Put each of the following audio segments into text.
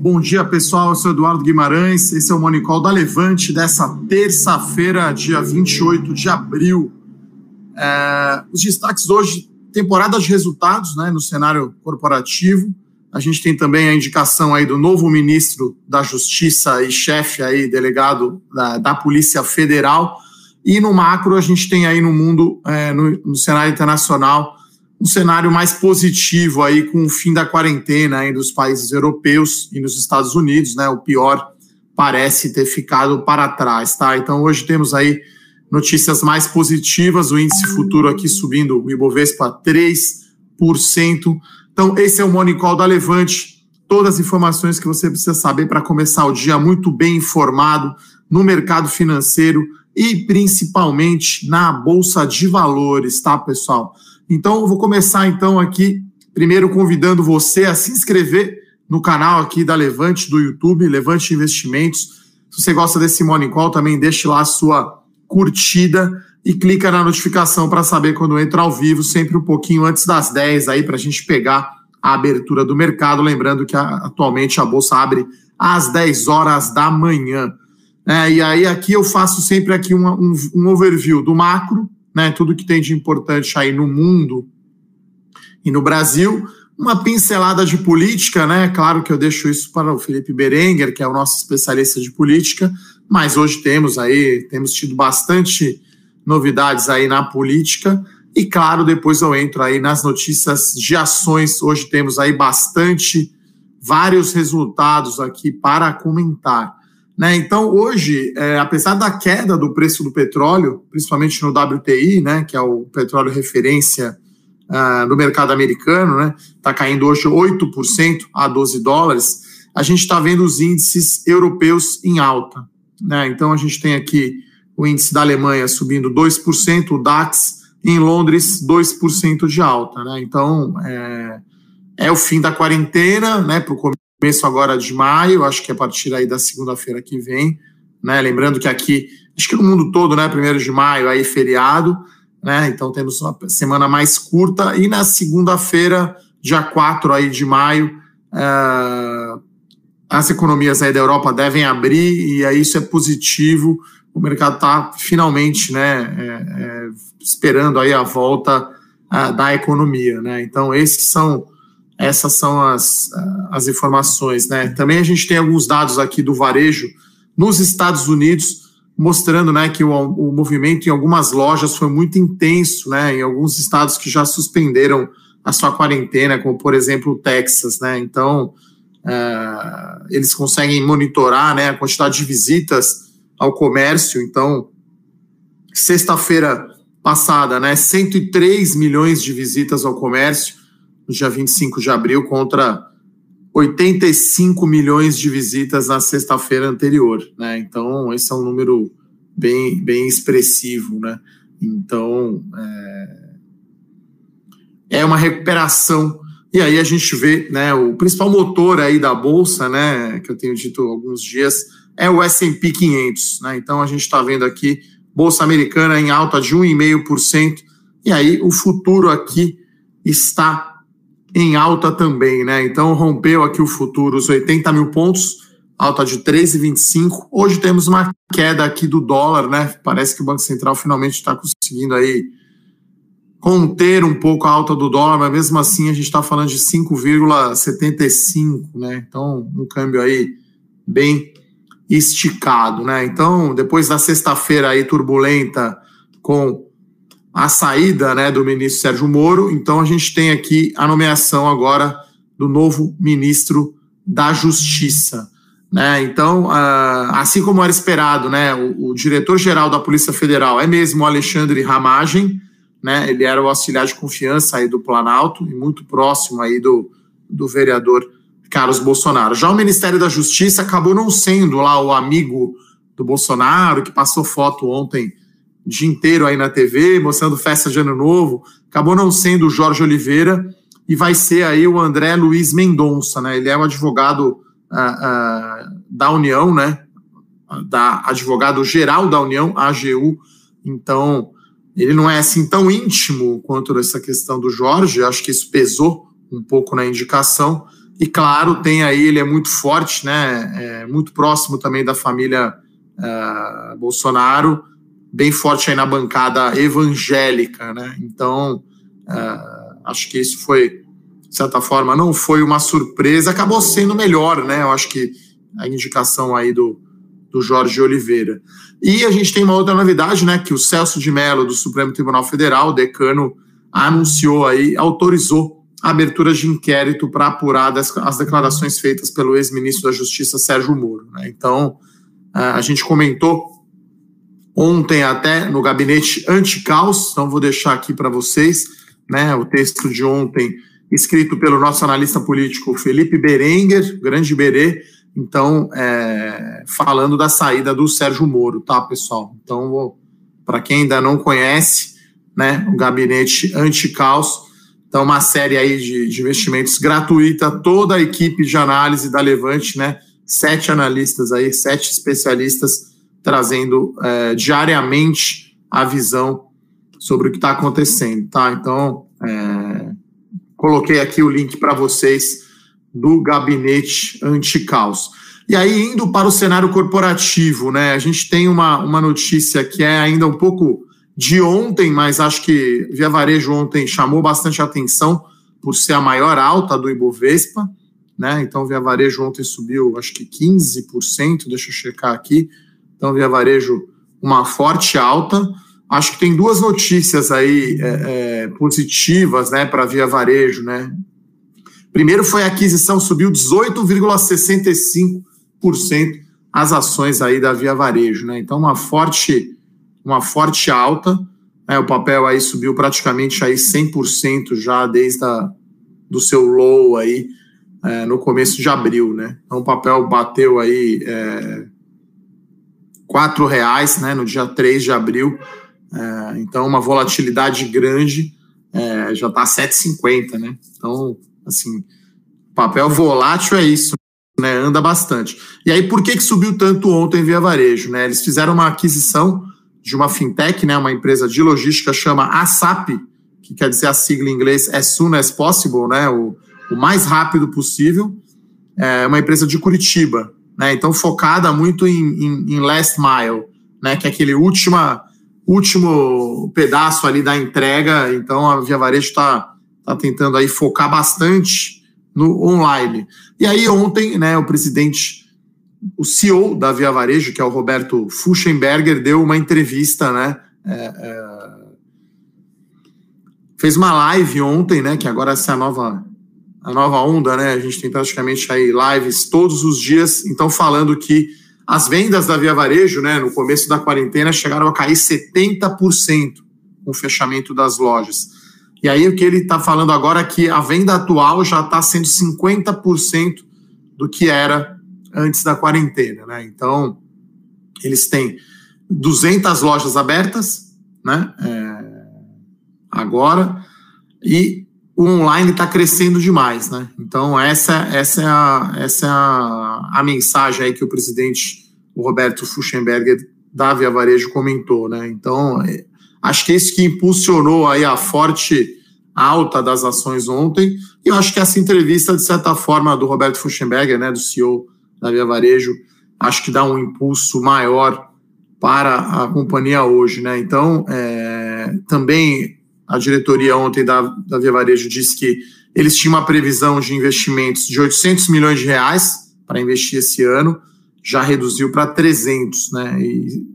Bom dia, pessoal. Eu sou Eduardo Guimarães. Esse é o Monicol da Levante dessa terça-feira, dia 28 de abril. É, os destaques hoje, temporada de resultados né, no cenário corporativo. A gente tem também a indicação aí do novo ministro da Justiça e chefe aí, delegado da, da Polícia Federal. E no macro, a gente tem aí no mundo, é, no, no cenário internacional, um cenário mais positivo aí com o fim da quarentena aí dos países europeus e nos Estados Unidos, né? O pior parece ter ficado para trás, tá? Então hoje temos aí notícias mais positivas, o índice futuro aqui subindo, o Ibovespa 3%. Então esse é o Monicol da Levante, todas as informações que você precisa saber para começar o dia muito bem informado no mercado financeiro e principalmente na bolsa de valores, tá, pessoal? Então, eu vou começar então aqui, primeiro convidando você a se inscrever no canal aqui da Levante do YouTube, Levante Investimentos. Se você gosta desse Morning Call, também deixe lá a sua curtida e clica na notificação para saber quando entra ao vivo, sempre um pouquinho antes das 10 aí, para a gente pegar a abertura do mercado. Lembrando que a, atualmente a Bolsa abre às 10 horas da manhã. É, e aí aqui eu faço sempre aqui um, um, um overview do macro, né, tudo que tem de importante aí no mundo e no Brasil. Uma pincelada de política, né? Claro que eu deixo isso para o Felipe Berenguer, que é o nosso especialista de política, mas hoje temos aí, temos tido bastante novidades aí na política. E claro, depois eu entro aí nas notícias de ações. Hoje temos aí bastante, vários resultados aqui para comentar. Né? Então, hoje, é, apesar da queda do preço do petróleo, principalmente no WTI, né, que é o petróleo referência uh, no mercado americano, está né, tá caindo hoje 8% a 12 dólares, a gente está vendo os índices europeus em alta. Né? Então, a gente tem aqui o índice da Alemanha subindo 2%, o DAX em Londres 2% de alta. Né? Então, é, é o fim da quarentena né, para o começo agora de maio, acho que a partir aí da segunda-feira que vem, né? Lembrando que aqui, acho que no mundo todo, né? Primeiro de maio, aí feriado, né? Então temos uma semana mais curta e na segunda-feira, dia 4 aí de maio, uh, as economias aí da Europa devem abrir e aí isso é positivo. O mercado está finalmente, né? É, é, esperando aí a volta uh, da economia, né? Então esses são essas são as, as informações. Né? Também a gente tem alguns dados aqui do varejo nos Estados Unidos, mostrando né, que o, o movimento em algumas lojas foi muito intenso, né, em alguns estados que já suspenderam a sua quarentena, como por exemplo o Texas. Né? Então, uh, eles conseguem monitorar né, a quantidade de visitas ao comércio. Então, sexta-feira passada, né, 103 milhões de visitas ao comércio no dia 25 de abril, contra 85 milhões de visitas na sexta-feira anterior, né? Então, esse é um número bem, bem expressivo, né? Então, é, é uma recuperação. E aí a gente vê, né, o principal motor aí da bolsa, né, que eu tenho dito alguns dias, é o S&P 500, né? Então a gente está vendo aqui bolsa americana em alta de 1,5%, e aí o futuro aqui está em alta também, né? Então rompeu aqui o futuro os 80 mil pontos, alta de 13,25. Hoje temos uma queda aqui do dólar, né? Parece que o Banco Central finalmente está conseguindo aí conter um pouco a alta do dólar, mas mesmo assim a gente está falando de 5,75, né? Então um câmbio aí bem esticado, né? Então depois da sexta-feira aí turbulenta com a saída né, do ministro Sérgio Moro, então a gente tem aqui a nomeação agora do novo ministro da Justiça. Né? Então, assim como era esperado, né, o, o diretor-geral da Polícia Federal é mesmo o Alexandre Ramagem, né, ele era o auxiliar de confiança aí do Planalto e muito próximo aí do, do vereador Carlos Bolsonaro. Já o Ministério da Justiça acabou não sendo lá o amigo do Bolsonaro, que passou foto ontem dia inteiro aí na TV, mostrando festa de ano novo, acabou não sendo o Jorge Oliveira e vai ser aí o André Luiz Mendonça, né? Ele é o advogado uh, uh, da União, né? Da advogado geral da União, AGU. Então, ele não é assim tão íntimo quanto essa questão do Jorge, acho que isso pesou um pouco na indicação. E claro, tem aí, ele é muito forte, né? É muito próximo também da família uh, Bolsonaro, bem forte aí na bancada evangélica, né? Então, uh, acho que isso foi, de certa forma, não foi uma surpresa, acabou sendo melhor, né? Eu acho que a indicação aí do, do Jorge Oliveira. E a gente tem uma outra novidade, né? Que o Celso de Mello, do Supremo Tribunal Federal, decano, anunciou aí, autorizou a abertura de inquérito para apurar das, as declarações feitas pelo ex-ministro da Justiça, Sérgio Moro. Né? Então, a gente comentou ontem até no gabinete anti-caos, então vou deixar aqui para vocês né, o texto de ontem, escrito pelo nosso analista político Felipe Berenguer, grande Berê, então, é, falando da saída do Sérgio Moro, tá, pessoal? Então, para quem ainda não conhece, né, o gabinete anti-caos, então uma série aí de, de investimentos gratuita, toda a equipe de análise da Levante, né, sete analistas aí, sete especialistas trazendo é, diariamente a visão sobre o que está acontecendo, tá? Então, é, coloquei aqui o link para vocês do gabinete anti-caos. E aí, indo para o cenário corporativo, né? A gente tem uma, uma notícia que é ainda um pouco de ontem, mas acho que Via Varejo ontem chamou bastante atenção por ser a maior alta do Ibovespa né? Então, Via Varejo ontem subiu, acho que 15%, deixa eu checar aqui. Então, Via Varejo, uma forte alta. Acho que tem duas notícias aí é, é, positivas, né, para Via Varejo, né? Primeiro foi a aquisição, subiu 18,65% as ações aí da Via Varejo, né? Então, uma forte, uma forte alta. Né? O papel aí subiu praticamente aí 100% já desde a, do seu low aí é, no começo de abril, né? Então o papel bateu aí quatro reais, né? No dia 3 de abril, é, então uma volatilidade grande, é, já está 7,50, né? Então, assim, papel volátil é isso, né? Anda bastante. E aí, por que, que subiu tanto ontem via varejo, né? Eles fizeram uma aquisição de uma fintech, né? Uma empresa de logística chama ASAP, que quer dizer a sigla em inglês as soon as possible, né? O, o mais rápido possível. É uma empresa de Curitiba, né? Então focada muito em, em, em last mile, né? Que é aquele última, último pedaço ali da entrega. Então a Via Varejo está tá tentando aí focar bastante no online. E aí ontem, né? O presidente, o CEO da Via Varejo, que é o Roberto Fuchenberger, deu uma entrevista, né? É, é, fez uma live ontem, né? Que agora essa é a nova a nova onda, né? A gente tem praticamente aí lives todos os dias, então falando que as vendas da Via Varejo, né, no começo da quarentena chegaram a cair 70% com o fechamento das lojas. E aí o que ele está falando agora é que a venda atual já está sendo 50% do que era antes da quarentena, né? Então, eles têm 200 lojas abertas, né? É, agora, e o online está crescendo demais, né? Então essa, essa é, a, essa é a, a mensagem aí que o presidente o Roberto Fuchsenberger da Via Varejo comentou, né? Então é, acho que é isso que impulsionou aí a forte alta das ações ontem. E eu acho que essa entrevista, de certa forma, do Roberto Fuchsenberger, né, do CEO da Via Varejo, acho que dá um impulso maior para a companhia hoje, né? Então, é, também a diretoria ontem da, da Via Varejo disse que eles tinham uma previsão de investimentos de 800 milhões de reais para investir esse ano, já reduziu para 300 né,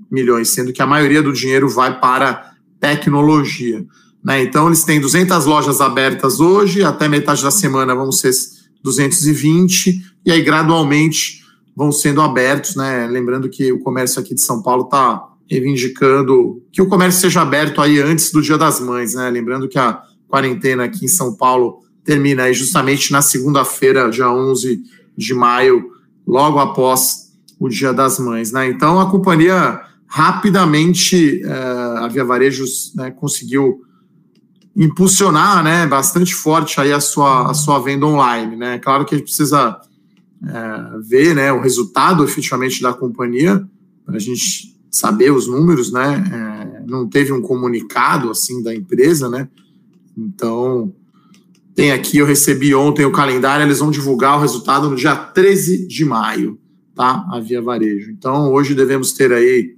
milhões, sendo que a maioria do dinheiro vai para tecnologia. Né? Então, eles têm 200 lojas abertas hoje, até metade da semana vão ser 220, e aí gradualmente vão sendo abertos. Né? Lembrando que o comércio aqui de São Paulo está reivindicando que o comércio seja aberto aí antes do Dia das Mães, né? Lembrando que a quarentena aqui em São Paulo termina aí justamente na segunda-feira, dia 11 de maio, logo após o Dia das Mães, né? Então a companhia rapidamente, eh, a Via Varejos né, conseguiu impulsionar, né, bastante forte aí a sua, a sua venda online, né? Claro que a gente precisa é, ver, né, o resultado efetivamente da companhia para a gente saber os números, né? É, não teve um comunicado assim da empresa, né? Então Tem aqui, eu recebi ontem o calendário, eles vão divulgar o resultado no dia 13 de maio, tá? A Via Varejo. Então, hoje devemos ter aí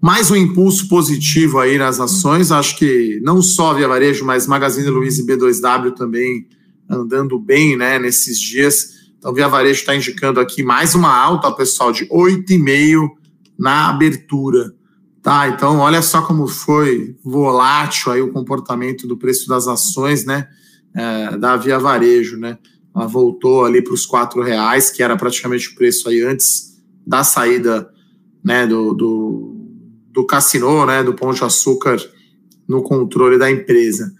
mais um impulso positivo aí nas ações. Acho que não só Via Varejo, mas Magazine Luiza e B2W também andando bem, né, nesses dias. Então, Via Varejo está indicando aqui mais uma alta, pessoal, de 8,5 na abertura. Tá, então olha só como foi volátil aí o comportamento do preço das ações, né, é, da Via Varejo, né, ela voltou ali para os quatro reais, que era praticamente o preço aí antes da saída, né, do, do, do cassino, né, do Pão de Açúcar no controle da empresa.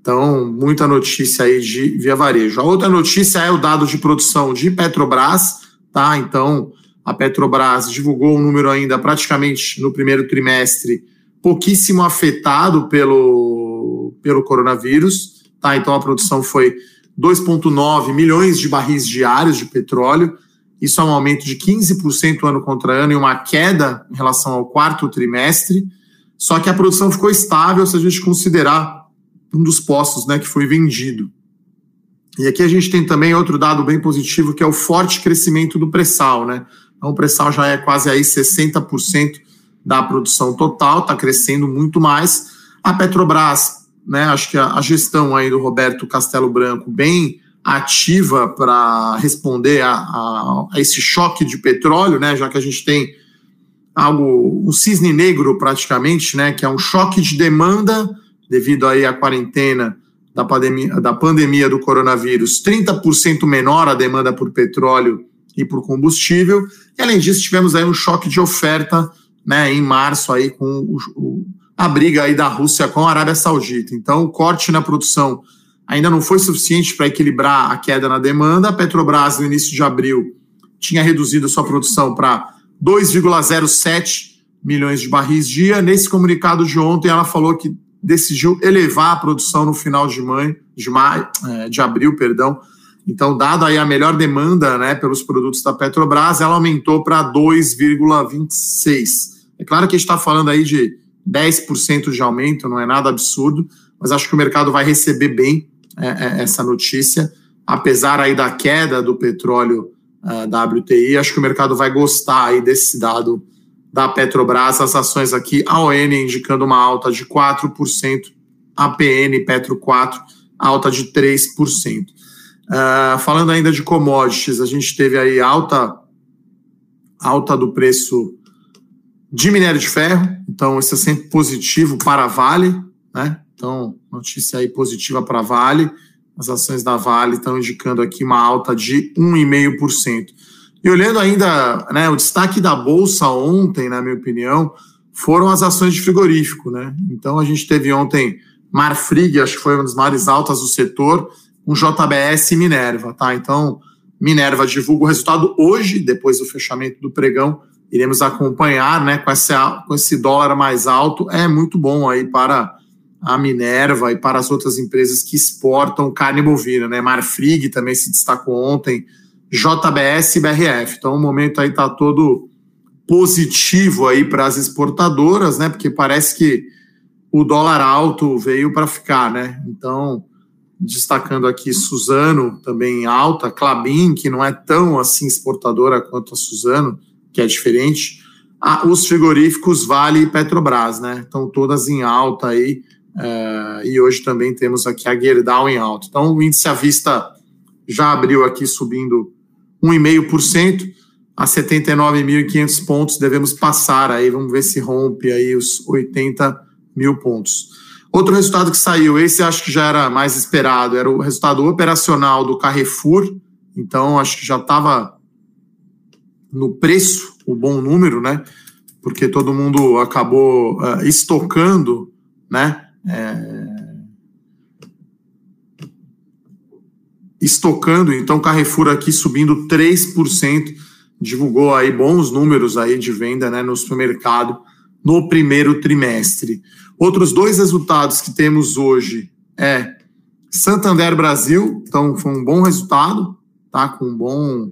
Então, muita notícia aí de Via Varejo. A outra notícia é o dado de produção de Petrobras, tá? Então, a Petrobras divulgou um número ainda praticamente no primeiro trimestre pouquíssimo afetado pelo, pelo coronavírus. Tá? Então a produção foi 2,9 milhões de barris diários de petróleo. Isso é um aumento de 15% ano contra ano e uma queda em relação ao quarto trimestre. Só que a produção ficou estável se a gente considerar um dos postos né, que foi vendido. E aqui a gente tem também outro dado bem positivo, que é o forte crescimento do pré-sal, né? Então, o pré-sal já é quase aí 60% da produção total, está crescendo muito mais. A Petrobras, né, acho que a, a gestão aí do Roberto Castelo Branco bem ativa para responder a, a, a, esse choque de petróleo, né, já que a gente tem algo, um cisne negro praticamente, né, que é um choque de demanda devido aí à quarentena da pandemia, da pandemia do coronavírus, 30% menor a demanda por petróleo e por combustível. E além disso, tivemos aí um choque de oferta né, em março aí com o, o, a briga aí da Rússia com a Arábia Saudita. Então, o corte na produção ainda não foi suficiente para equilibrar a queda na demanda. A Petrobras, no início de abril, tinha reduzido sua produção para 2,07 milhões de barris dia. Nesse comunicado de ontem, ela falou que decidiu elevar a produção no final de, maio, de, maio, é, de abril, perdão, então, dado aí a melhor demanda né, pelos produtos da Petrobras, ela aumentou para 2,26. É claro que a gente está falando aí de 10% de aumento, não é nada absurdo, mas acho que o mercado vai receber bem é, é, essa notícia, apesar aí da queda do petróleo uh, da WTI, acho que o mercado vai gostar aí desse dado da Petrobras, as ações aqui, a ON indicando uma alta de 4%, a PN Petro 4, alta de 3%. Uh, falando ainda de commodities, a gente teve aí alta, alta do preço de minério de ferro, então isso é sempre positivo para a Vale, né? Então, notícia aí positiva para a Vale. As ações da Vale estão indicando aqui uma alta de 1,5%. E olhando ainda, né, o destaque da bolsa ontem, na minha opinião, foram as ações de frigorífico, né? Então a gente teve ontem Marfrig, acho que foi uma das maiores altas do setor, um JBS Minerva, tá? Então, Minerva divulga o resultado hoje, depois do fechamento do pregão. Iremos acompanhar, né, com, essa, com esse dólar mais alto. É muito bom aí para a Minerva e para as outras empresas que exportam carne bovina, né? Marfrig também se destacou ontem, JBS e BRF. Então, o momento aí está todo positivo aí para as exportadoras, né? Porque parece que o dólar alto veio para ficar, né? Então, destacando aqui Suzano, também alta, Clabin, que não é tão assim exportadora quanto a Suzano, que é diferente. Ah, os frigoríficos Vale e Petrobras, né? Estão todas em alta aí. É, e hoje também temos aqui a Gerdau em alta. Então, o índice à vista já abriu aqui subindo 1,5% a 79.500 pontos. Devemos passar aí, vamos ver se rompe aí os 80 mil pontos. Outro resultado que saiu, esse acho que já era mais esperado, era o resultado operacional do Carrefour. Então, acho que já estava no preço o bom número, né? Porque todo mundo acabou uh, estocando, né? É... Estocando, então Carrefour aqui subindo 3%, divulgou aí bons números aí de venda né, no supermercado no primeiro trimestre. Outros dois resultados que temos hoje é Santander Brasil, então foi um bom resultado, tá? Com um bom,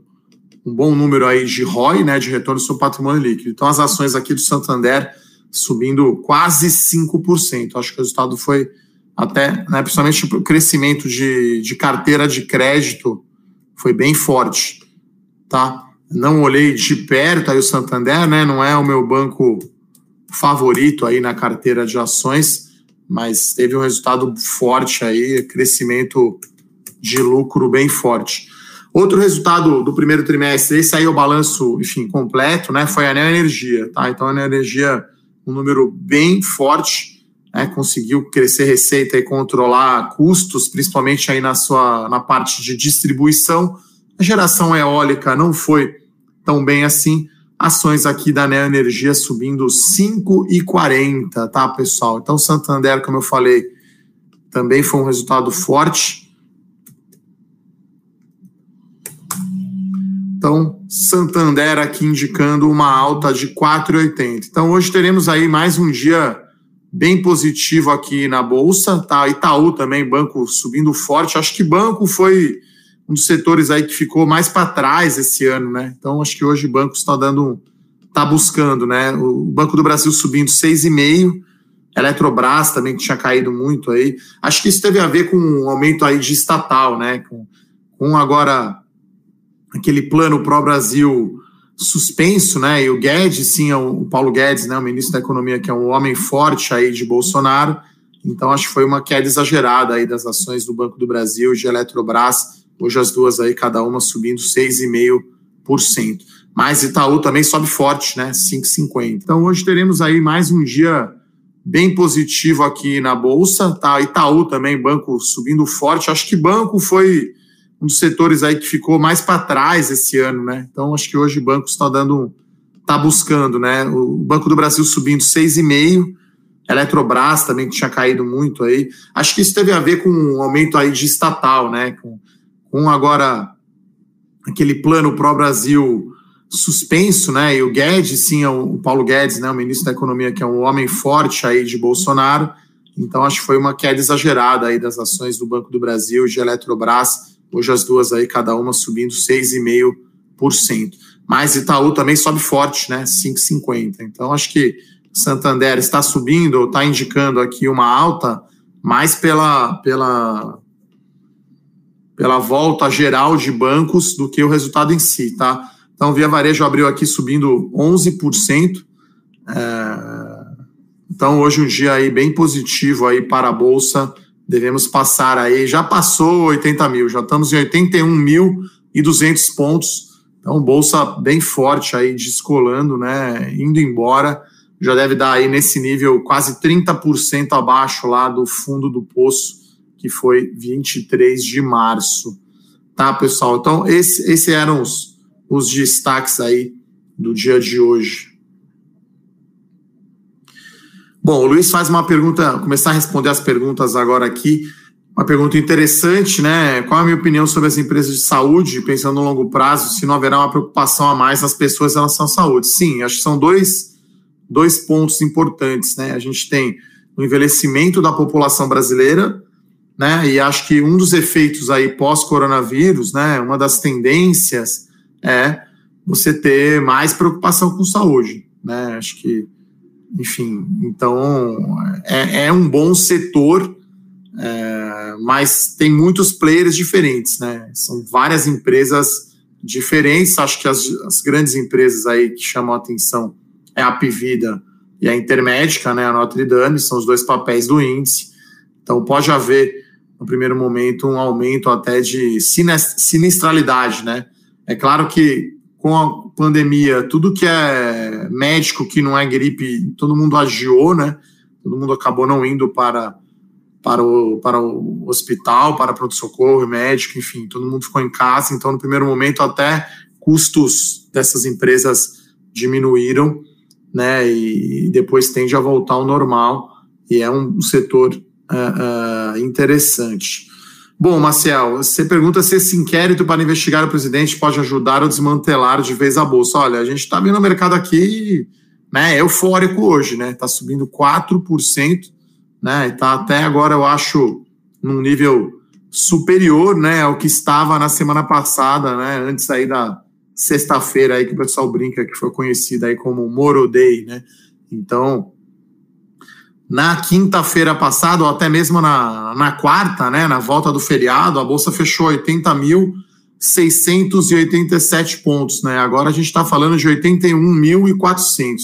um bom número aí de ROI, né? De retorno seu patrimônio líquido. Então as ações aqui do Santander subindo quase 5%. Acho que o resultado foi até, né, principalmente o crescimento de, de carteira de crédito foi bem forte, tá? Não olhei de perto aí o Santander, né? Não é o meu banco favorito aí na carteira de ações, mas teve um resultado forte aí, crescimento de lucro bem forte. Outro resultado do primeiro trimestre, esse aí é o balanço, enfim, completo, né? Foi a Neo Energia, tá? Então a Neo Energia, um número bem forte, né? Conseguiu crescer receita e controlar custos, principalmente aí na sua na parte de distribuição. A geração eólica não foi tão bem assim. Ações aqui da Neo Energia subindo 5,40, tá, pessoal? Então Santander, como eu falei, também foi um resultado forte Então, Santander aqui indicando uma alta de 4,80. Então, hoje teremos aí mais um dia bem positivo aqui na Bolsa, tá? Itaú também, banco subindo forte. Acho que banco foi um dos setores aí que ficou mais para trás esse ano, né? Então, acho que hoje o banco está dando, está buscando, né? O Banco do Brasil subindo 6,5%. Eletrobras também que tinha caído muito aí. Acho que isso teve a ver com um aumento aí de estatal, né? Com, com agora aquele plano pró-Brasil suspenso, né? E o Guedes, sim, é o Paulo Guedes, né, o ministro da Economia, que é um homem forte aí de Bolsonaro. Então, acho que foi uma queda exagerada aí das ações do Banco do Brasil de Eletrobras. Hoje as duas aí, cada uma subindo 6,5%. Mas Itaú também sobe forte, né? 5,50. Então, hoje teremos aí mais um dia bem positivo aqui na Bolsa, tá? Itaú também, banco subindo forte. Acho que banco foi um dos setores aí que ficou mais para trás esse ano, né? Então acho que hoje o banco está dando, está buscando, né? O Banco do Brasil subindo 6,5%, Eletrobras também que tinha caído muito aí. Acho que isso teve a ver com um aumento aí de estatal, né? Com, com agora aquele plano pró Brasil suspenso, né? E o Guedes, sim, é o Paulo Guedes, né? O ministro da Economia, que é um homem forte aí de Bolsonaro. Então acho que foi uma queda exagerada aí das ações do Banco do Brasil e de Eletrobras Hoje as duas aí, cada uma subindo 6,5%. Mas Itaú também sobe forte, né? 5,50%. Então, acho que Santander está subindo, está indicando aqui uma alta, mais pela, pela, pela volta geral de bancos do que o resultado em si, tá? Então, Via Varejo abriu aqui subindo 11%. É... Então, hoje um dia aí bem positivo aí para a Bolsa devemos passar aí, já passou 80 mil, já estamos em 81.200 pontos, então bolsa bem forte aí, descolando, né, indo embora, já deve dar aí nesse nível quase 30% abaixo lá do fundo do poço, que foi 23 de março, tá, pessoal? Então, esse, esses eram os, os destaques aí do dia de hoje. Bom, o Luiz faz uma pergunta, começar a responder as perguntas agora aqui. Uma pergunta interessante, né? Qual a minha opinião sobre as empresas de saúde, pensando no longo prazo, se não haverá uma preocupação a mais nas pessoas em relação à saúde? Sim, acho que são dois, dois pontos importantes, né? A gente tem o envelhecimento da população brasileira, né? E acho que um dos efeitos aí pós-coronavírus, né? Uma das tendências é você ter mais preocupação com saúde, né? Acho que enfim, então é, é um bom setor, é, mas tem muitos players diferentes, né? São várias empresas diferentes. Acho que as, as grandes empresas aí que chamam a atenção é a Apivida e a Intermédica, né? A Notre Dame, são os dois papéis do índice. Então pode haver, no primeiro momento, um aumento até de sinistralidade, né? É claro que com a pandemia, tudo que é médico, que não é gripe, todo mundo agiou, né? Todo mundo acabou não indo para, para, o, para o hospital, para pronto-socorro, médico, enfim, todo mundo ficou em casa. Então, no primeiro momento, até custos dessas empresas diminuíram, né? E depois tende a voltar ao normal. E é um setor uh, uh, interessante. Bom, Marcel, você pergunta se esse inquérito para investigar o presidente pode ajudar a desmantelar de vez a bolsa. Olha, a gente está vendo o mercado aqui, né, eufórico hoje, né? Está subindo 4%, né? Está até agora, eu acho, num nível superior, né, ao que estava na semana passada, né? Antes aí da sexta-feira aí que o pessoal brinca que foi conhecida aí como Moro Day, né? Então, Na quinta-feira passada, ou até mesmo na, na quarta, né, na volta do feriado, a Bolsa fechou 80.687 pontos. Né? Agora a gente está falando de 81.400.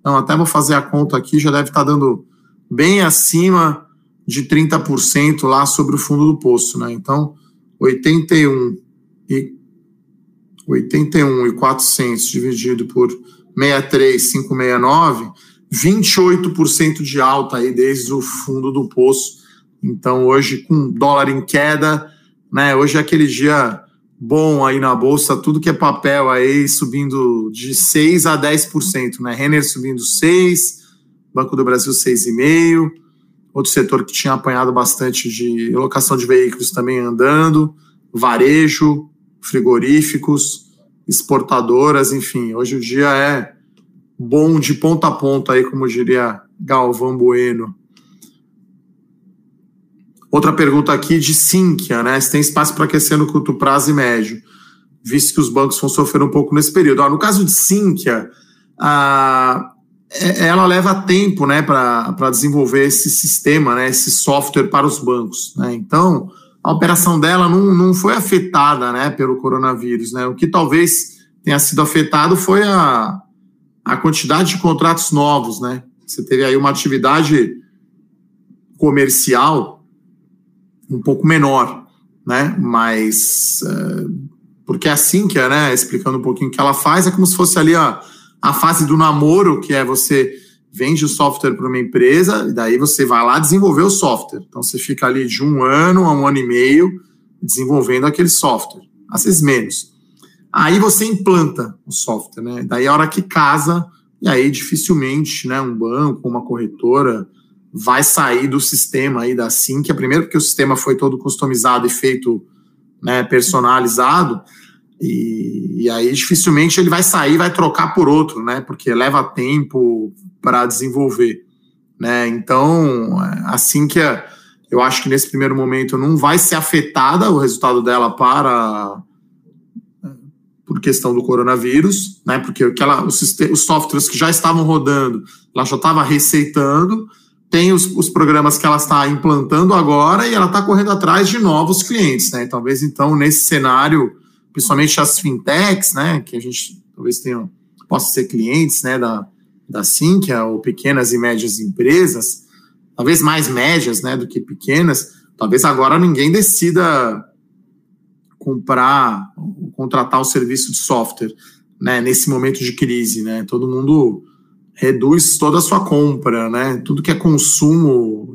Então, até vou fazer a conta aqui, já deve estar tá dando bem acima de 30% lá sobre o fundo do poço. Né? Então, 81 e 81 e 400 dividido por 63569, 28% de alta aí desde o fundo do poço. Então, hoje, com dólar em queda, né? Hoje é aquele dia bom aí na bolsa, tudo que é papel aí subindo de 6 a 10%, né? Renner subindo 6, Banco do Brasil 6,5, outro setor que tinha apanhado bastante de locação de veículos também andando, varejo, frigoríficos, exportadoras, enfim, hoje o dia é bom de ponta a ponta aí, como diria Galvão Bueno. Outra pergunta aqui de Sinqia, né? Se tem espaço para aquecer no curto prazo e médio, visto que os bancos vão sofrer um pouco nesse período. Ó, no caso de Sinqia, a, é, ela leva tempo né, para desenvolver esse sistema, né, esse software para os bancos. Né? Então, a operação dela não, não foi afetada né, pelo coronavírus. Né? O que talvez tenha sido afetado foi a, a quantidade de contratos novos. Né? Você teve aí uma atividade comercial um pouco menor, né? mas uh, porque é assim que é, né, explicando um pouquinho o que ela faz, é como se fosse ali a, a fase do namoro, que é você vende o software para uma empresa e daí você vai lá desenvolver o software. Então você fica ali de um ano a um ano e meio desenvolvendo aquele software, às vezes menos. Aí você implanta o software, né? Daí a hora que casa, e aí dificilmente, né, um banco, uma corretora vai sair do sistema aí da Sync, primeiro porque o sistema foi todo customizado e feito, né, personalizado, e, e, aí dificilmente ele vai sair, vai trocar por outro, né? Porque leva tempo para desenvolver, né? Então, assim que é, eu acho que nesse primeiro momento não vai ser afetada o resultado dela para questão do coronavírus, né? Porque aquela, os, os softwares que já estavam rodando, ela já estava receitando, tem os, os, programas que ela está implantando agora e ela está correndo atrás de novos clientes, né? Talvez então nesse cenário principalmente as fintechs, né, que a gente talvez tenha, possa ser clientes, né, da, da Sinqia, ou pequenas e médias empresas, talvez mais médias, né, do que pequenas, talvez agora ninguém decida comprar, contratar o serviço de software, né, nesse momento de crise, né, todo mundo reduz toda a sua compra, né, tudo que é consumo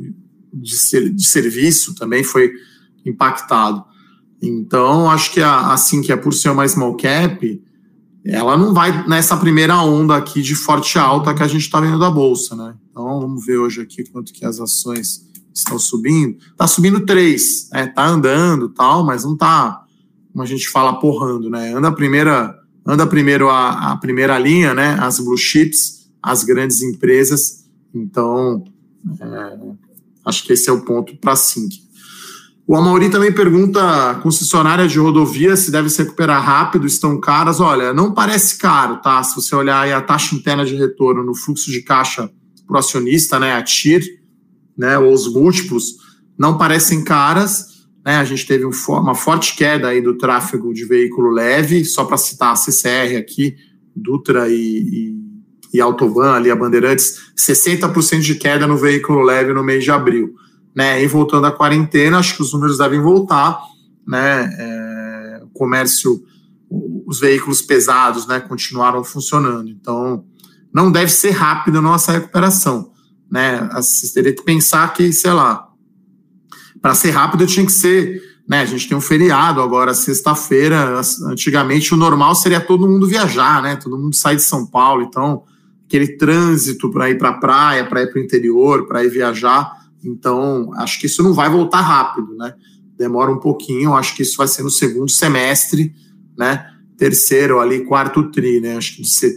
de, ser, de serviço também foi impactado. Então, acho que a, assim que é por ser uma small cap, ela não vai nessa primeira onda aqui de forte alta que a gente está vendo da bolsa, né? Então, vamos ver hoje aqui quanto que as ações estão subindo. Está subindo três, né? Tá andando, tal, mas não está, como a gente fala, porrando, né? Anda primeira, anda primeiro a, a primeira linha, né? As blue chips, as grandes empresas. Então, é, acho que esse é o ponto para a Sync. O Amauri também pergunta: concessionária de rodovia se deve se recuperar rápido, estão caras? Olha, não parece caro, tá? Se você olhar a taxa interna de retorno no fluxo de caixa para o acionista, né, a TIR, né, ou os múltiplos, não parecem caras. Né? A gente teve um, uma forte queda aí do tráfego de veículo leve, só para citar a CCR aqui, Dutra e, e, e Autoban, ali a Bandeirantes, 60% de queda no veículo leve no mês de abril né? E voltando à quarentena, acho que os números devem voltar, né? É, o comércio, os veículos pesados, né? Continuaram funcionando. Então, não deve ser rápida a nossa recuperação, né? Você teria que pensar que, sei lá, para ser rápido tinha que ser, né? A gente tem um feriado agora, sexta-feira. Antigamente o normal seria todo mundo viajar, né? Todo mundo sair de São Paulo, então aquele trânsito para ir para a praia, para ir para o interior, para ir viajar então, acho que isso não vai voltar rápido, né? Demora um pouquinho, acho que isso vai ser no segundo semestre, né? Terceiro ali, quarto tri, né? Acho que set...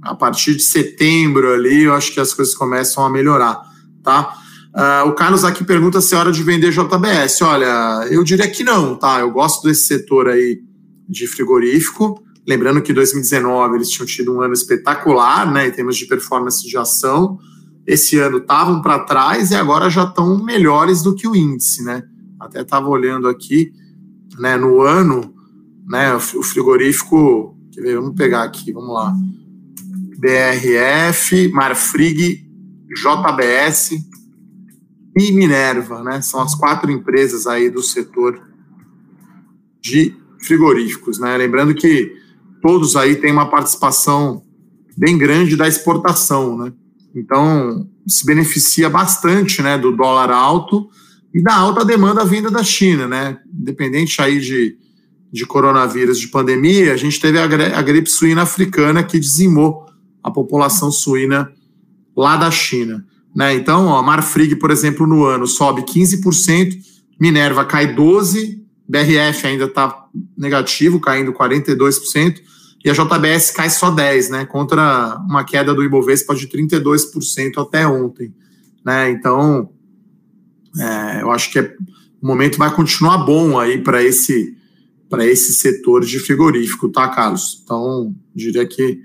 a partir de setembro ali, eu acho que as coisas começam a melhorar, tá? Uh, o Carlos aqui pergunta se é hora de vender JBS. Olha, eu diria que não, tá? Eu gosto desse setor aí de frigorífico. Lembrando que 2019 eles tinham tido um ano espetacular, né, em termos de performance de ação. esse ano estavam para trás e agora já estão melhores do que o índice, né? Até estava olhando aqui, né, no ano, né, o frigorífico, quer ver, vamos pegar aqui, vamos lá. BRF, Marfrig, JBS e Minerva, né? São as quatro empresas aí do setor de frigoríficos, né? Lembrando que todos aí têm uma participação bem grande da exportação, né? Então, se beneficia bastante, né, do dólar alto e da alta demanda vinda da China, né? Independente aí de, de coronavírus, de pandemia, a gente teve a, a gripe suína africana que dizimou a população suína lá da China, né? Então, a Marfrig, por exemplo, no ano sobe 15%, Minerva cai 12%, BRF ainda está negativo, caindo 42%, e a JBS cai só 10%, né? Contra uma queda do Ibovespa de 32% até ontem. Né? Então, é, eu acho que é, o momento vai continuar bom aí para esse para esse setor de frigorífico, tá, Carlos? Então, diria que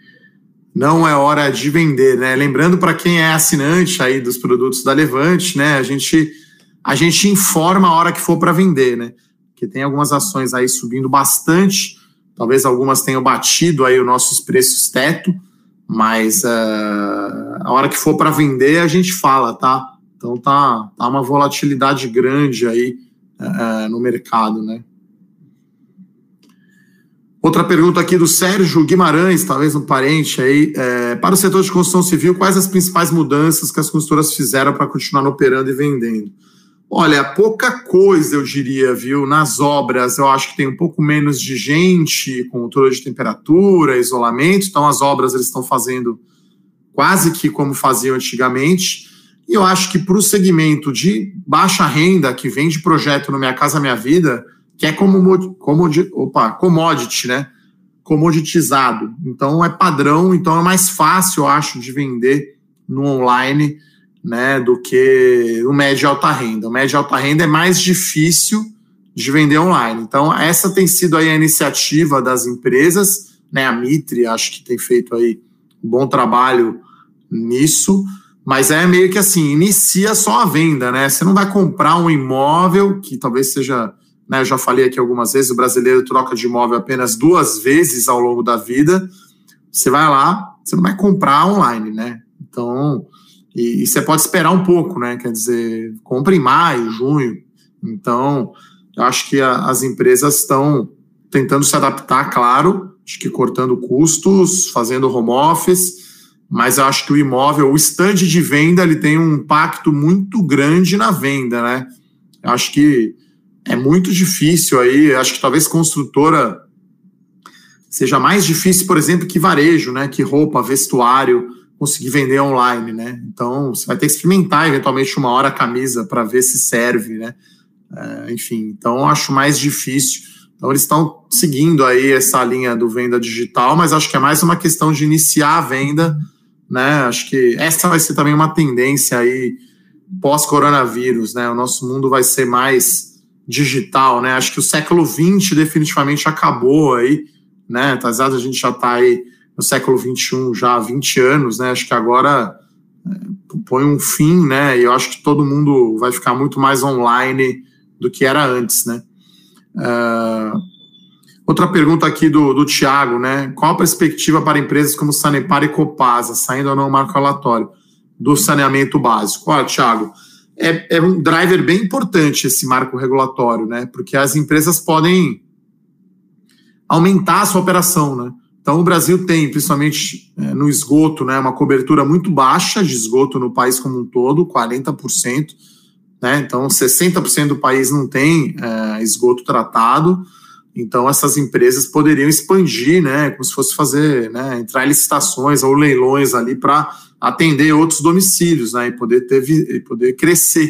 não é hora de vender, né? Lembrando para quem é assinante aí dos produtos da Levante, né? A gente a gente informa a hora que for para vender, né? Porque tem algumas ações aí subindo bastante, talvez algumas tenham batido aí os nossos preços teto, mas uh, a hora que for para vender a gente fala, tá? Então tá, tá uma volatilidade grande aí uh, no mercado, né? Outra pergunta aqui do Sérgio Guimarães, talvez um parente aí. É, para o setor de construção civil, quais as principais mudanças que as construtoras fizeram para continuar operando e vendendo? Olha, pouca coisa, eu diria, viu? Nas obras, eu acho que tem um pouco menos de gente, controle de temperatura, isolamento. Então, as obras eles estão fazendo quase que como faziam antigamente. E eu acho que para o segmento de baixa renda, que vem de projeto no Minha Casa Minha Vida, que é como, como opa, commodity, né? Comoditizado. Então é padrão, então é mais fácil, eu acho, de vender no online, né, do que no médio e alta renda. O médio e alta renda é mais difícil de vender online. Então essa tem sido aí a iniciativa das empresas, né? A Mitre acho que tem feito aí um bom trabalho nisso. Mas é meio que assim, inicia só a venda, né? Você não vai comprar um imóvel que talvez seja né, eu já falei aqui algumas vezes, o brasileiro troca de imóvel apenas duas vezes ao longo da vida. Você vai lá, você não vai comprar online, né? Então, e, e você pode esperar um pouco, né? Quer dizer, compra em maio, junho. Então, eu acho que a, as empresas estão tentando se adaptar, claro, acho que cortando custos, fazendo home office, mas eu acho que o imóvel, o stand de venda, ele tem um impacto muito grande na venda, né? Eu acho que é muito difícil aí, acho que talvez construtora seja mais difícil, por exemplo, que varejo, né? Que roupa, vestuário, conseguir vender online, né? Então você vai ter que experimentar eventualmente uma hora a camisa para ver se serve, né? É, enfim, então acho mais difícil. Então eles estão seguindo aí essa linha do venda digital, mas acho que é mais uma questão de iniciar a venda, né? Acho que essa vai ser também uma tendência aí pós-coronavírus, né? O nosso mundo vai ser mais digital, né? Acho que o século XX definitivamente acabou aí, né? Apesar a gente já está aí no século XXI já há 20 anos, né? Acho que agora é, põe um fim, né? E eu acho que todo mundo vai ficar muito mais online do que era antes, né? Uh, outra pergunta aqui do, do Tiago, né? Qual a perspectiva para empresas como Sanepar e Copasa, saindo ou não marco relatório do saneamento básico? Olha, Tiago, é, é um driver bem importante esse marco regulatório, né? Porque as empresas podem aumentar a sua operação, né? Então, o Brasil tem, principalmente é, no esgoto, né, uma cobertura muito baixa de esgoto no país como um todo, 40%. Né? Então, 60% do país não tem é, esgoto tratado. Então, essas empresas poderiam expandir, né, como se fosse fazer, né, entrar em licitações ou leilões ali para atender outros domicílios, né, e poder ter e poder crescer,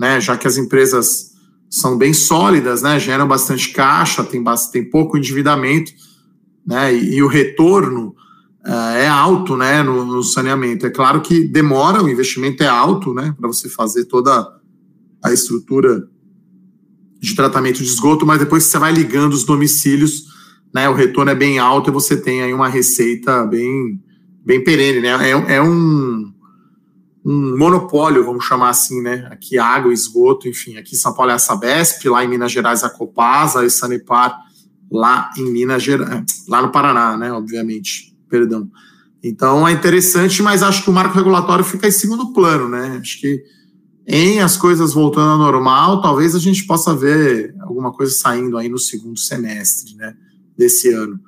né, já que as empresas são bem sólidas, né, geram bastante caixa, tem, tem pouco endividamento, né, e, e o retorno uh, é alto, né, no, no, saneamento. É claro que demora, o investimento é alto, né, para você fazer toda a estrutura de tratamento de esgoto, mas depois que você vai ligando os domicílios, né, o retorno é bem alto e você tem aí uma receita bem, bem perene, né? É, é um, um monopólio, vamos chamar assim, né? Aqui água, esgoto, enfim, aqui em São Paulo é a Sabesp, lá em Minas Gerais a Copasa, a Sanepar, lá em Minas Gerais, lá no Paraná, né? Obviamente, perdão. Então é interessante, mas acho que o marco regulatório fica em segundo plano, né? Acho que em as coisas voltando ao normal, talvez a gente possa ver alguma coisa saindo aí no segundo semestre, né? Desse ano.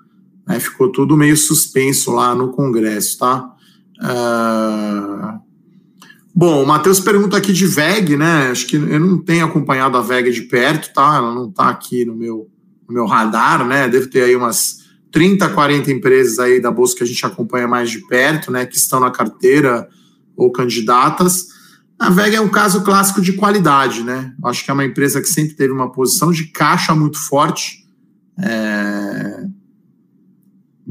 Né? Ficou tudo meio suspenso lá no Congresso, tá? Uh Bom, o Matheus pergunta aqui de VEG, né? Acho que eu não tenho acompanhado a VEG de perto, tá? Ela não está aqui no meu, no meu radar, né? Deve ter aí umas 30, 40 empresas aí da Bolsa que a gente acompanha mais de perto, né? Que estão na carteira ou candidatas. A VEG é um caso clássico de qualidade, né? Acho que é uma empresa que sempre teve uma posição de caixa muito forte, é...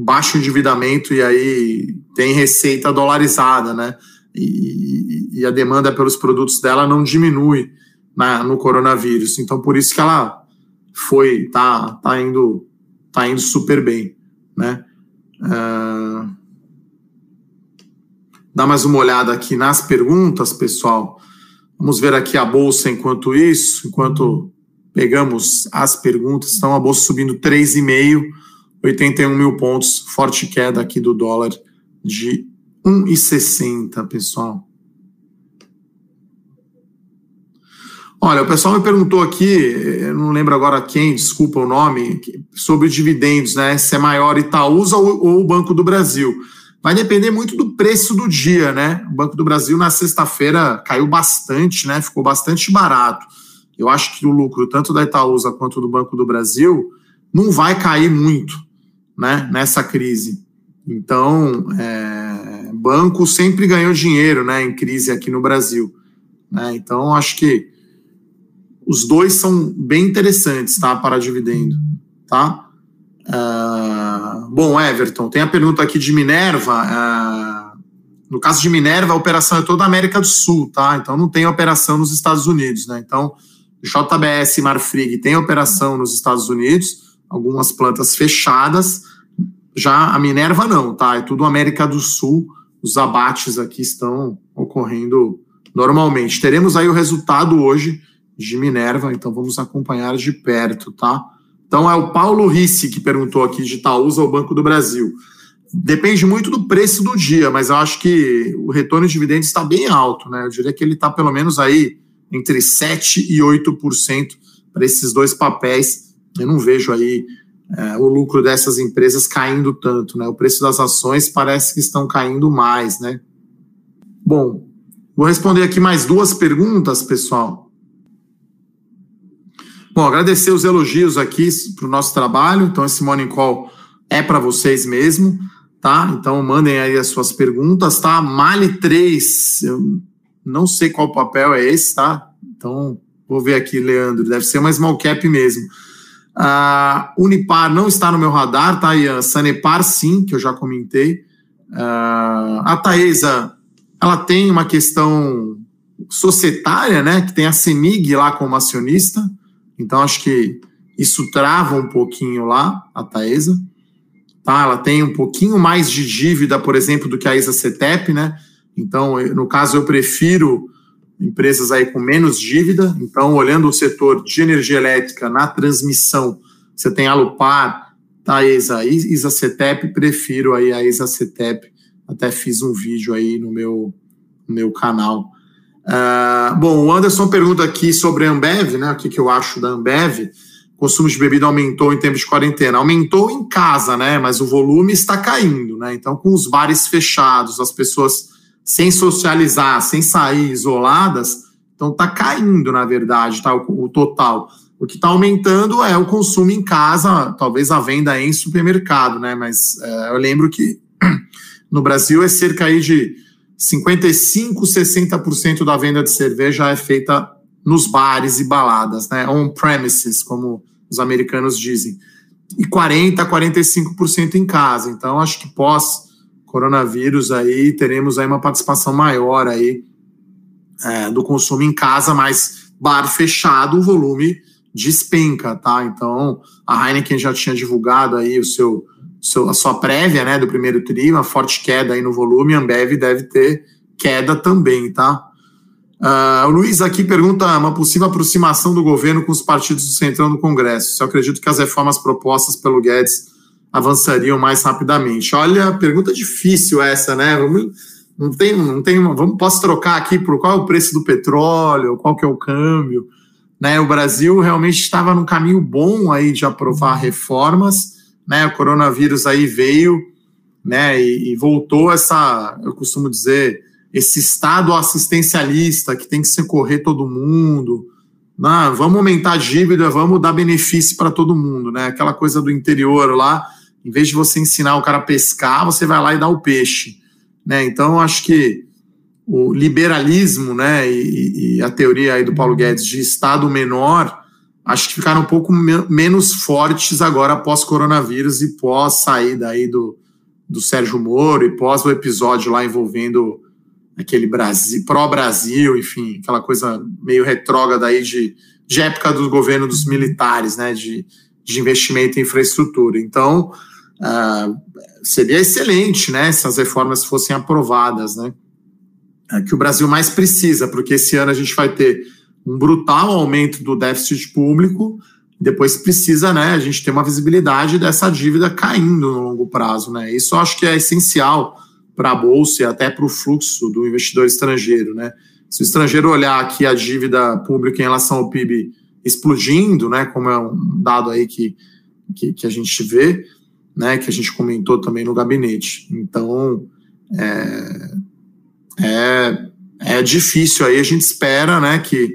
baixo endividamento e aí tem receita dolarizada, né? e, e, a demanda pelos produtos dela não diminui na, no coronavírus. Então, por isso que ela foi, tá, tá indo, tá indo super bem, né? Uh, dá mais uma olhada aqui nas perguntas, pessoal. Vamos ver aqui a bolsa enquanto isso, enquanto pegamos as perguntas. Então, a bolsa subindo 3,5, 81 mil pontos, forte queda aqui do dólar de 1,60, pessoal. Olha, o pessoal me perguntou aqui, eu não lembro agora quem, desculpa o nome, sobre dividendos, né? Se é maior Itaúsa ou, ou o Banco do Brasil. Vai depender muito do preço do dia, né? O Banco do Brasil na sexta-feira caiu bastante, né? Ficou bastante barato. Eu acho que o lucro tanto da Itaúsa quanto do Banco do Brasil não vai cair muito, né? Nessa crise. Então, é, banco sempre ganhou dinheiro né, em crise aqui no Brasil. Né? Então, acho que os dois são bem interessantes tá, para dividendo. Tá? Uh, bom, Everton, tem a pergunta aqui de Minerva. Uh, no caso de Minerva, a operação é toda a América do Sul, tá? Então não tem operação nos Estados Unidos, né? Então, JBS Marfrig tem operação nos Estados Unidos, algumas plantas fechadas, já a Minerva não, tá? É tudo América do Sul. Os abates aqui estão ocorrendo normalmente. Teremos aí o resultado hoje de Minerva, então vamos acompanhar de perto, tá? Então é o Paulo Risse que perguntou aqui de Itaúsa ao Banco do Brasil. Depende muito do preço do dia, mas eu acho que o retorno de dividendos está bem alto, né? Eu diria que ele está pelo menos aí entre 7% e 8% para esses dois papéis. Eu não vejo aí é, o lucro dessas empresas caindo tanto, né? O preço das ações parece que estão caindo mais, né? Bom, vou responder aqui mais duas perguntas, pessoal. Bom, agradecer os elogios aqui para o nosso trabalho. Então, esse Morning Call é para vocês mesmo, tá? Então, mandem aí as suas perguntas, tá? Mali 3, eu não sei qual papel é esse, tá? Então, vou ver aqui, Leandro. Deve ser uma small cap mesmo. Uh, Unipar não está no meu radar, tá, Ian? Sanepar, sim, que eu já comentei. Uh, a Taesa, ela tem uma questão societária, né? Que tem a CEMIG lá como acionista. Então, acho que isso trava um pouquinho lá, a Taesa. Tá? Ela tem um pouquinho mais de dívida, por exemplo, do que a ISA CETEP, né? Então, no caso, eu prefiro empresas aí com menos dívida. Então, olhando o setor de energia elétrica na transmissão, você tem a Lupar, Taesa, Isacetep, prefiro aí a Isacetep. Até fiz um vídeo aí no meu, no meu canal. Uh, bom, o Anderson pergunta aqui sobre a Ambev, né? O que, que eu acho da Ambev. O consumo de bebida aumentou em tempos de quarentena. Aumentou em casa, né? Mas o volume está caindo, né? Então, com os bares fechados, as pessoas sem socializar, sem sair isoladas, então está caindo, na verdade, tá, o, o total. O que está aumentando é o consumo em casa, talvez a venda em supermercado, né? Mas é, eu lembro que no Brasil é cerca aí de 55, 60% da venda de cerveja é feita nos bares e baladas, né? On premises, como os americanos dizem. E 40, 45% em casa. Então, acho que pós coronavírus aí teremos aí uma participação maior aí é, do consumo em casa, mas bar fechado, o volume despenca, tá? Então, a Heineken já tinha divulgado aí o seu, seu a sua prévia, né, do primeiro tri, uma forte queda aí no volume, a Ambev deve ter queda também, tá? Uh, o Luiz aqui pergunta uma possível aproximação do governo com os partidos do Centrão no Congresso. Eu acredito que as reformas propostas pelo Guedes avançariam mais rapidamente. Olha, pergunta difícil essa, né? Vamos, não tem, não tem, vamos posso trocar aqui por qual é o preço do petróleo, qual que é o câmbio, né? O Brasil realmente estava num caminho bom aí de aprovar reformas, né? O coronavírus aí veio, né? E, e voltou essa, eu costumo dizer esse Estado assistencialista que tem que socorrer todo mundo. Né? Vamos aumentar a dívida, vamos dar benefício para todo mundo. Né? Aquela coisa do interior lá, em vez de você ensinar o cara a pescar, você vai lá e dá o peixe. Né? Então, acho que o liberalismo né, e, e, a teoria aí do Paulo Guedes de Estado menor, acho que ficaram um pouco me menos fortes agora após coronavírus e pós saída aí do, do Sérgio Moro e pós o episódio lá envolvendo aquele Brasil, pró-Brasil, enfim, aquela coisa meio retrógrada aí de, de época do governo dos militares, né, de, de investimento em infraestrutura. Então, uh, seria excelente, né, se as reformas fossem aprovadas, né, é que o Brasil mais precisa, porque esse ano a gente vai ter um brutal aumento do déficit público, depois precisa, né, a gente ter uma visibilidade dessa dívida caindo no longo prazo, né, isso acho que é essencial, para a bolsa e até para o fluxo do investidor estrangeiro, né? Se o estrangeiro olhar aqui a dívida pública em relação ao PIB explodindo, né, como é um dado aí que, que, que a gente vê, né, que a gente comentou também no gabinete. Então, é, é, é difícil aí, a gente espera, né, que,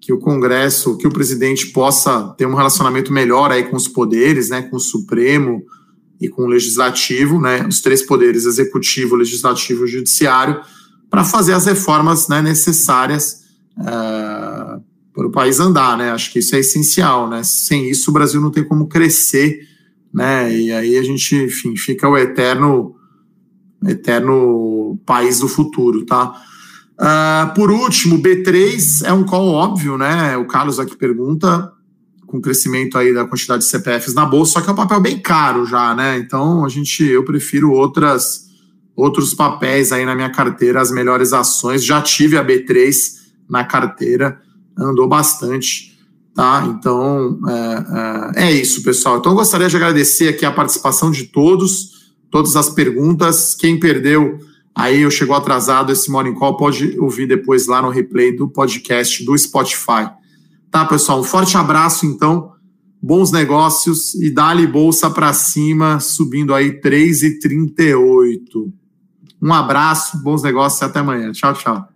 que o Congresso, que o presidente possa ter um relacionamento melhor aí com os poderes, né, com o Supremo, e com o legislativo, né, os três poderes, executivo, legislativo e judiciário, para fazer as reformas né, necessárias uh, para o país andar, né? Acho que isso é essencial, né? Sem isso o Brasil não tem como crescer, né? E aí a gente, enfim, fica o eterno, eterno país do futuro, tá? Uh, por último, B3 é um call óbvio, né? O Carlos aqui pergunta com o crescimento aí da quantidade de CPFs na bolsa, só que é um papel bem caro já, né? Então a gente, eu prefiro outras outros papéis aí na minha carteira, as melhores ações. Já tive a B3 na carteira, andou bastante, tá? Então é, é, é isso, pessoal. Então eu gostaria de agradecer aqui a participação de todos, todas as perguntas. Quem perdeu aí eu chegou atrasado esse Morning Call pode ouvir depois lá no replay do podcast do Spotify. Tá, pessoal? Um forte abraço, então. Bons negócios e dá-lhe bolsa para cima, subindo aí 3,38. Um abraço, bons negócios e até amanhã. Tchau, tchau.